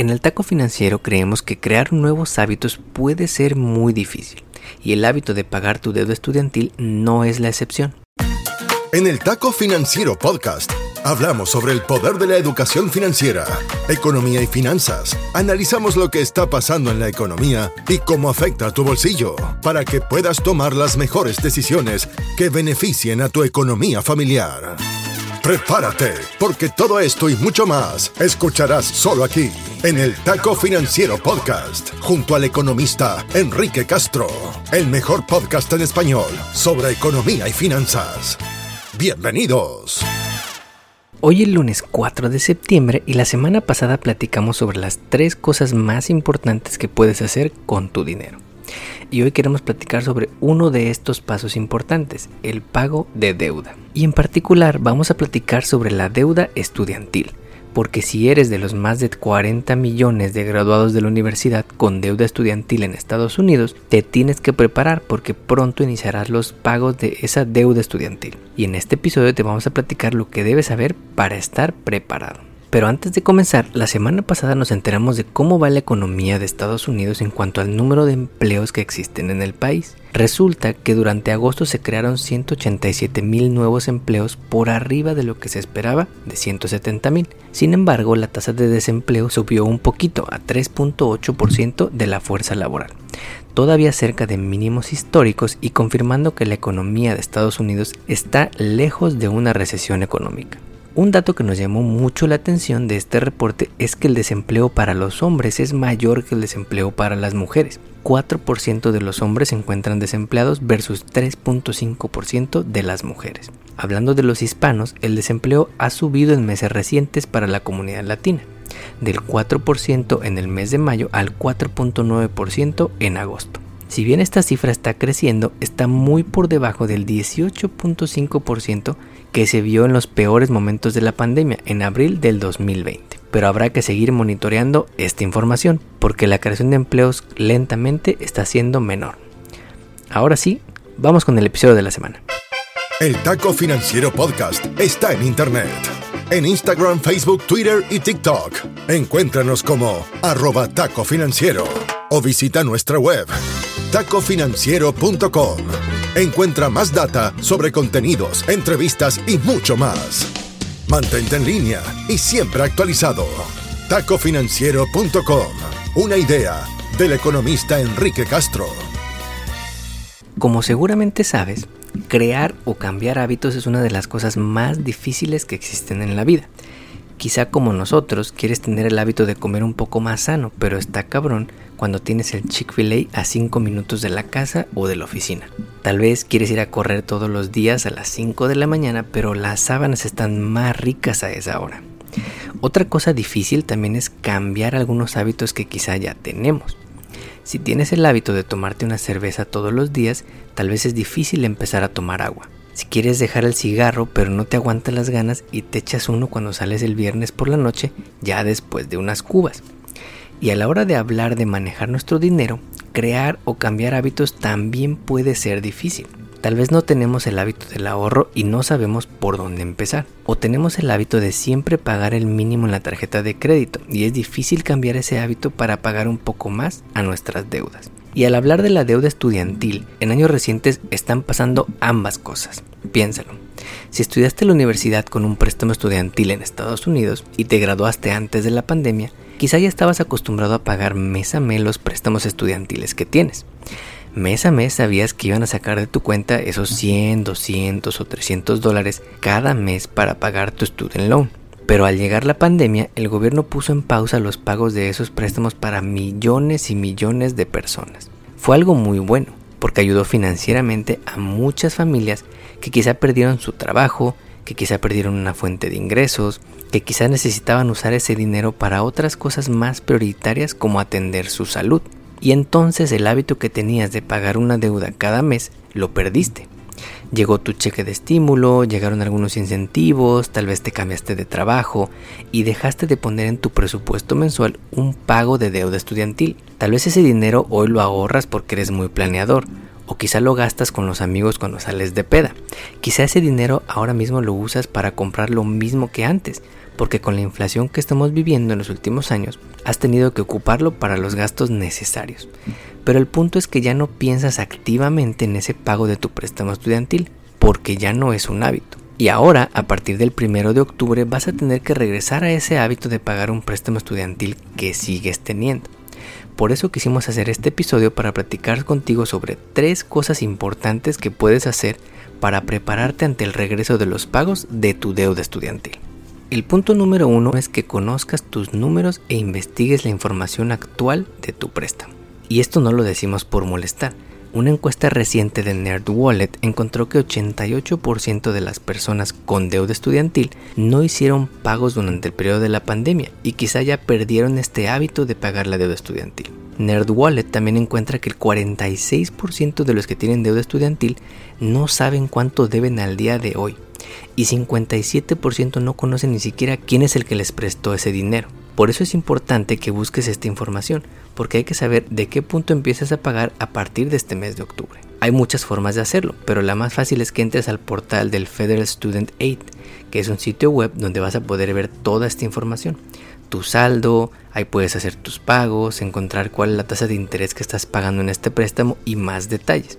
En el taco financiero creemos que crear nuevos hábitos puede ser muy difícil y el hábito de pagar tu deuda estudiantil no es la excepción. En el Taco Financiero Podcast hablamos sobre el poder de la educación financiera, economía y finanzas. Analizamos lo que está pasando en la economía y cómo afecta a tu bolsillo para que puedas tomar las mejores decisiones que beneficien a tu economía familiar. Prepárate, porque todo esto y mucho más escucharás solo aquí, en el Taco Financiero Podcast, junto al economista Enrique Castro, el mejor podcast en español sobre economía y finanzas. Bienvenidos. Hoy es lunes 4 de septiembre y la semana pasada platicamos sobre las tres cosas más importantes que puedes hacer con tu dinero. Y hoy queremos platicar sobre uno de estos pasos importantes, el pago de deuda. Y en particular vamos a platicar sobre la deuda estudiantil porque si eres de los más de 40 millones de graduados de la universidad con deuda estudiantil en Estados Unidos, te tienes que preparar porque pronto iniciarás los pagos de esa deuda estudiantil. Y en este episodio te vamos a platicar lo que debes saber para estar preparado. Pero antes de comenzar, la semana pasada nos enteramos de cómo va la economía de Estados Unidos en cuanto al número de empleos que existen en el país. Resulta que durante agosto se crearon 187 mil nuevos empleos por arriba de lo que se esperaba de 170 mil. Sin embargo, la tasa de desempleo subió un poquito a 3.8% de la fuerza laboral todavía cerca de mínimos históricos y confirmando que la economía de Estados Unidos está lejos de una recesión económica. Un dato que nos llamó mucho la atención de este reporte es que el desempleo para los hombres es mayor que el desempleo para las mujeres. 4% de los hombres se encuentran desempleados versus 3.5% de las mujeres. Hablando de los hispanos, el desempleo ha subido en meses recientes para la comunidad latina, del 4% en el mes de mayo al 4.9% en agosto. Si bien esta cifra está creciendo, está muy por debajo del 18.5% que se vio en los peores momentos de la pandemia en abril del 2020. Pero habrá que seguir monitoreando esta información porque la creación de empleos lentamente está siendo menor. Ahora sí, vamos con el episodio de la semana. El Taco Financiero Podcast está en Internet. En Instagram, Facebook, Twitter y TikTok. Encuéntranos como arroba taco financiero o visita nuestra web tacofinanciero.com. Encuentra más data sobre contenidos, entrevistas y mucho más. Mantente en línea y siempre actualizado. tacofinanciero.com. Una idea del economista Enrique Castro. Como seguramente sabes, crear o cambiar hábitos es una de las cosas más difíciles que existen en la vida. Quizá como nosotros quieres tener el hábito de comer un poco más sano, pero está cabrón cuando tienes el Chick-fil-A a 5 minutos de la casa o de la oficina. Tal vez quieres ir a correr todos los días a las 5 de la mañana, pero las sábanas están más ricas a esa hora. Otra cosa difícil también es cambiar algunos hábitos que quizá ya tenemos. Si tienes el hábito de tomarte una cerveza todos los días, tal vez es difícil empezar a tomar agua. Si quieres dejar el cigarro pero no te aguantas las ganas y te echas uno cuando sales el viernes por la noche, ya después de unas cubas. Y a la hora de hablar de manejar nuestro dinero, crear o cambiar hábitos también puede ser difícil. Tal vez no tenemos el hábito del ahorro y no sabemos por dónde empezar. O tenemos el hábito de siempre pagar el mínimo en la tarjeta de crédito y es difícil cambiar ese hábito para pagar un poco más a nuestras deudas. Y al hablar de la deuda estudiantil, en años recientes están pasando ambas cosas. Piénsalo. Si estudiaste en la universidad con un préstamo estudiantil en Estados Unidos y te graduaste antes de la pandemia, quizá ya estabas acostumbrado a pagar mes a mes los préstamos estudiantiles que tienes. Mes a mes sabías que iban a sacar de tu cuenta esos 100, 200 o 300 dólares cada mes para pagar tu student loan. Pero al llegar la pandemia, el gobierno puso en pausa los pagos de esos préstamos para millones y millones de personas. Fue algo muy bueno, porque ayudó financieramente a muchas familias que quizá perdieron su trabajo, que quizá perdieron una fuente de ingresos, que quizá necesitaban usar ese dinero para otras cosas más prioritarias como atender su salud. Y entonces el hábito que tenías de pagar una deuda cada mes lo perdiste. Llegó tu cheque de estímulo, llegaron algunos incentivos, tal vez te cambiaste de trabajo y dejaste de poner en tu presupuesto mensual un pago de deuda estudiantil. Tal vez ese dinero hoy lo ahorras porque eres muy planeador o quizá lo gastas con los amigos cuando sales de peda. Quizá ese dinero ahora mismo lo usas para comprar lo mismo que antes, porque con la inflación que estamos viviendo en los últimos años, has tenido que ocuparlo para los gastos necesarios. Pero el punto es que ya no piensas activamente en ese pago de tu préstamo estudiantil, porque ya no es un hábito. Y ahora, a partir del primero de octubre, vas a tener que regresar a ese hábito de pagar un préstamo estudiantil que sigues teniendo. Por eso quisimos hacer este episodio para platicar contigo sobre tres cosas importantes que puedes hacer para prepararte ante el regreso de los pagos de tu deuda estudiantil. El punto número uno es que conozcas tus números e investigues la información actual de tu préstamo. Y esto no lo decimos por molestar. Una encuesta reciente de NerdWallet encontró que 88% de las personas con deuda estudiantil no hicieron pagos durante el periodo de la pandemia y quizá ya perdieron este hábito de pagar la deuda estudiantil. NerdWallet también encuentra que el 46% de los que tienen deuda estudiantil no saben cuánto deben al día de hoy y 57% no conocen ni siquiera quién es el que les prestó ese dinero. Por eso es importante que busques esta información, porque hay que saber de qué punto empiezas a pagar a partir de este mes de octubre. Hay muchas formas de hacerlo, pero la más fácil es que entres al portal del Federal Student Aid, que es un sitio web donde vas a poder ver toda esta información. Tu saldo, ahí puedes hacer tus pagos, encontrar cuál es la tasa de interés que estás pagando en este préstamo y más detalles.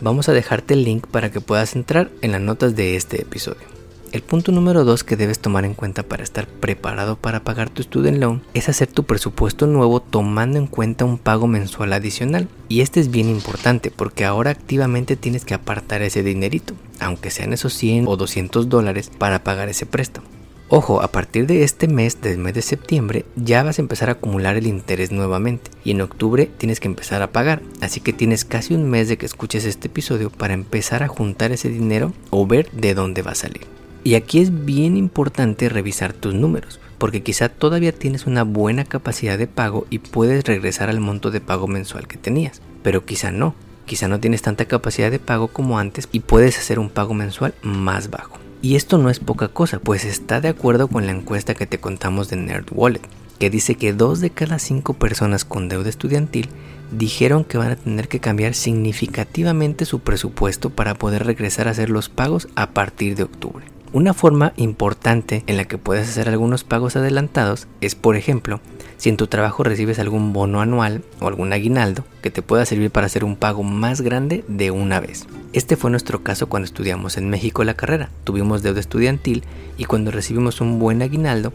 Vamos a dejarte el link para que puedas entrar en las notas de este episodio. El punto número 2 que debes tomar en cuenta para estar preparado para pagar tu student loan es hacer tu presupuesto nuevo tomando en cuenta un pago mensual adicional. Y este es bien importante porque ahora activamente tienes que apartar ese dinerito, aunque sean esos 100 o 200 dólares para pagar ese préstamo. Ojo, a partir de este mes, del mes de septiembre, ya vas a empezar a acumular el interés nuevamente y en octubre tienes que empezar a pagar. Así que tienes casi un mes de que escuches este episodio para empezar a juntar ese dinero o ver de dónde va a salir. Y aquí es bien importante revisar tus números, porque quizá todavía tienes una buena capacidad de pago y puedes regresar al monto de pago mensual que tenías, pero quizá no. Quizá no tienes tanta capacidad de pago como antes y puedes hacer un pago mensual más bajo. Y esto no es poca cosa, pues está de acuerdo con la encuesta que te contamos de NerdWallet, que dice que dos de cada cinco personas con deuda estudiantil dijeron que van a tener que cambiar significativamente su presupuesto para poder regresar a hacer los pagos a partir de octubre. Una forma importante en la que puedes hacer algunos pagos adelantados es, por ejemplo, si en tu trabajo recibes algún bono anual o algún aguinaldo que te pueda servir para hacer un pago más grande de una vez. Este fue nuestro caso cuando estudiamos en México la carrera. Tuvimos deuda estudiantil y cuando recibimos un buen aguinaldo,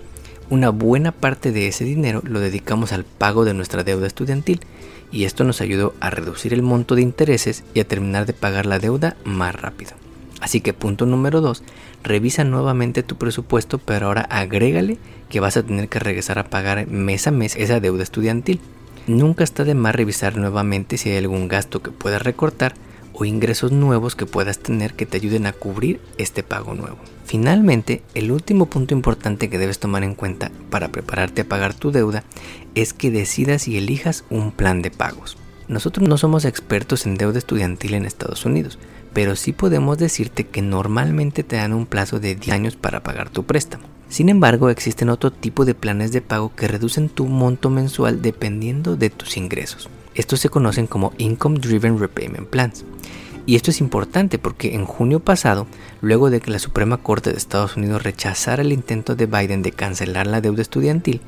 una buena parte de ese dinero lo dedicamos al pago de nuestra deuda estudiantil y esto nos ayudó a reducir el monto de intereses y a terminar de pagar la deuda más rápido. Así que punto número 2, revisa nuevamente tu presupuesto, pero ahora agrégale que vas a tener que regresar a pagar mes a mes esa deuda estudiantil. Nunca está de más revisar nuevamente si hay algún gasto que puedas recortar o ingresos nuevos que puedas tener que te ayuden a cubrir este pago nuevo. Finalmente, el último punto importante que debes tomar en cuenta para prepararte a pagar tu deuda es que decidas y elijas un plan de pagos. Nosotros no somos expertos en deuda estudiantil en Estados Unidos, pero sí podemos decirte que normalmente te dan un plazo de 10 años para pagar tu préstamo. Sin embargo, existen otro tipo de planes de pago que reducen tu monto mensual dependiendo de tus ingresos. Estos se conocen como Income Driven Repayment Plans. Y esto es importante porque en junio pasado, luego de que la Suprema Corte de Estados Unidos rechazara el intento de Biden de cancelar la deuda estudiantil,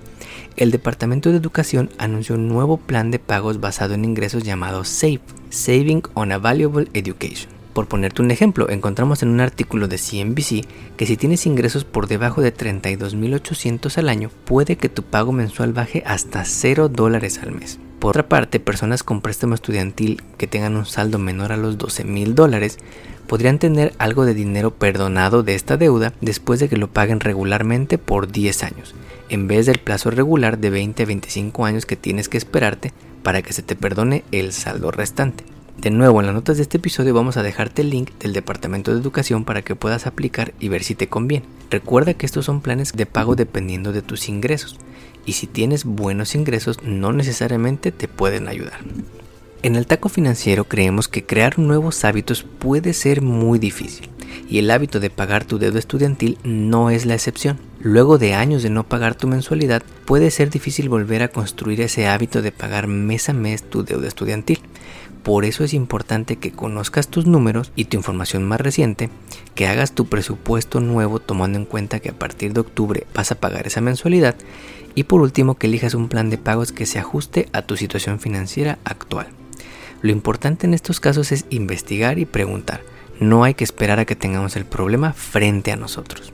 el Departamento de Educación anunció un nuevo plan de pagos basado en ingresos llamado SAVE, Saving on a Valuable Education. Por ponerte un ejemplo, encontramos en un artículo de CNBC que si tienes ingresos por debajo de 32.800 al año, puede que tu pago mensual baje hasta 0 dólares al mes. Por otra parte, personas con préstamo estudiantil que tengan un saldo menor a los 12.000 dólares podrían tener algo de dinero perdonado de esta deuda después de que lo paguen regularmente por 10 años, en vez del plazo regular de 20 a 25 años que tienes que esperarte para que se te perdone el saldo restante. De nuevo, en las notas de este episodio vamos a dejarte el link del Departamento de Educación para que puedas aplicar y ver si te conviene. Recuerda que estos son planes de pago dependiendo de tus ingresos y si tienes buenos ingresos no necesariamente te pueden ayudar. En el taco financiero creemos que crear nuevos hábitos puede ser muy difícil y el hábito de pagar tu deuda estudiantil no es la excepción. Luego de años de no pagar tu mensualidad, puede ser difícil volver a construir ese hábito de pagar mes a mes tu deuda estudiantil. Por eso es importante que conozcas tus números y tu información más reciente, que hagas tu presupuesto nuevo tomando en cuenta que a partir de octubre vas a pagar esa mensualidad y por último que elijas un plan de pagos que se ajuste a tu situación financiera actual. Lo importante en estos casos es investigar y preguntar. No hay que esperar a que tengamos el problema frente a nosotros.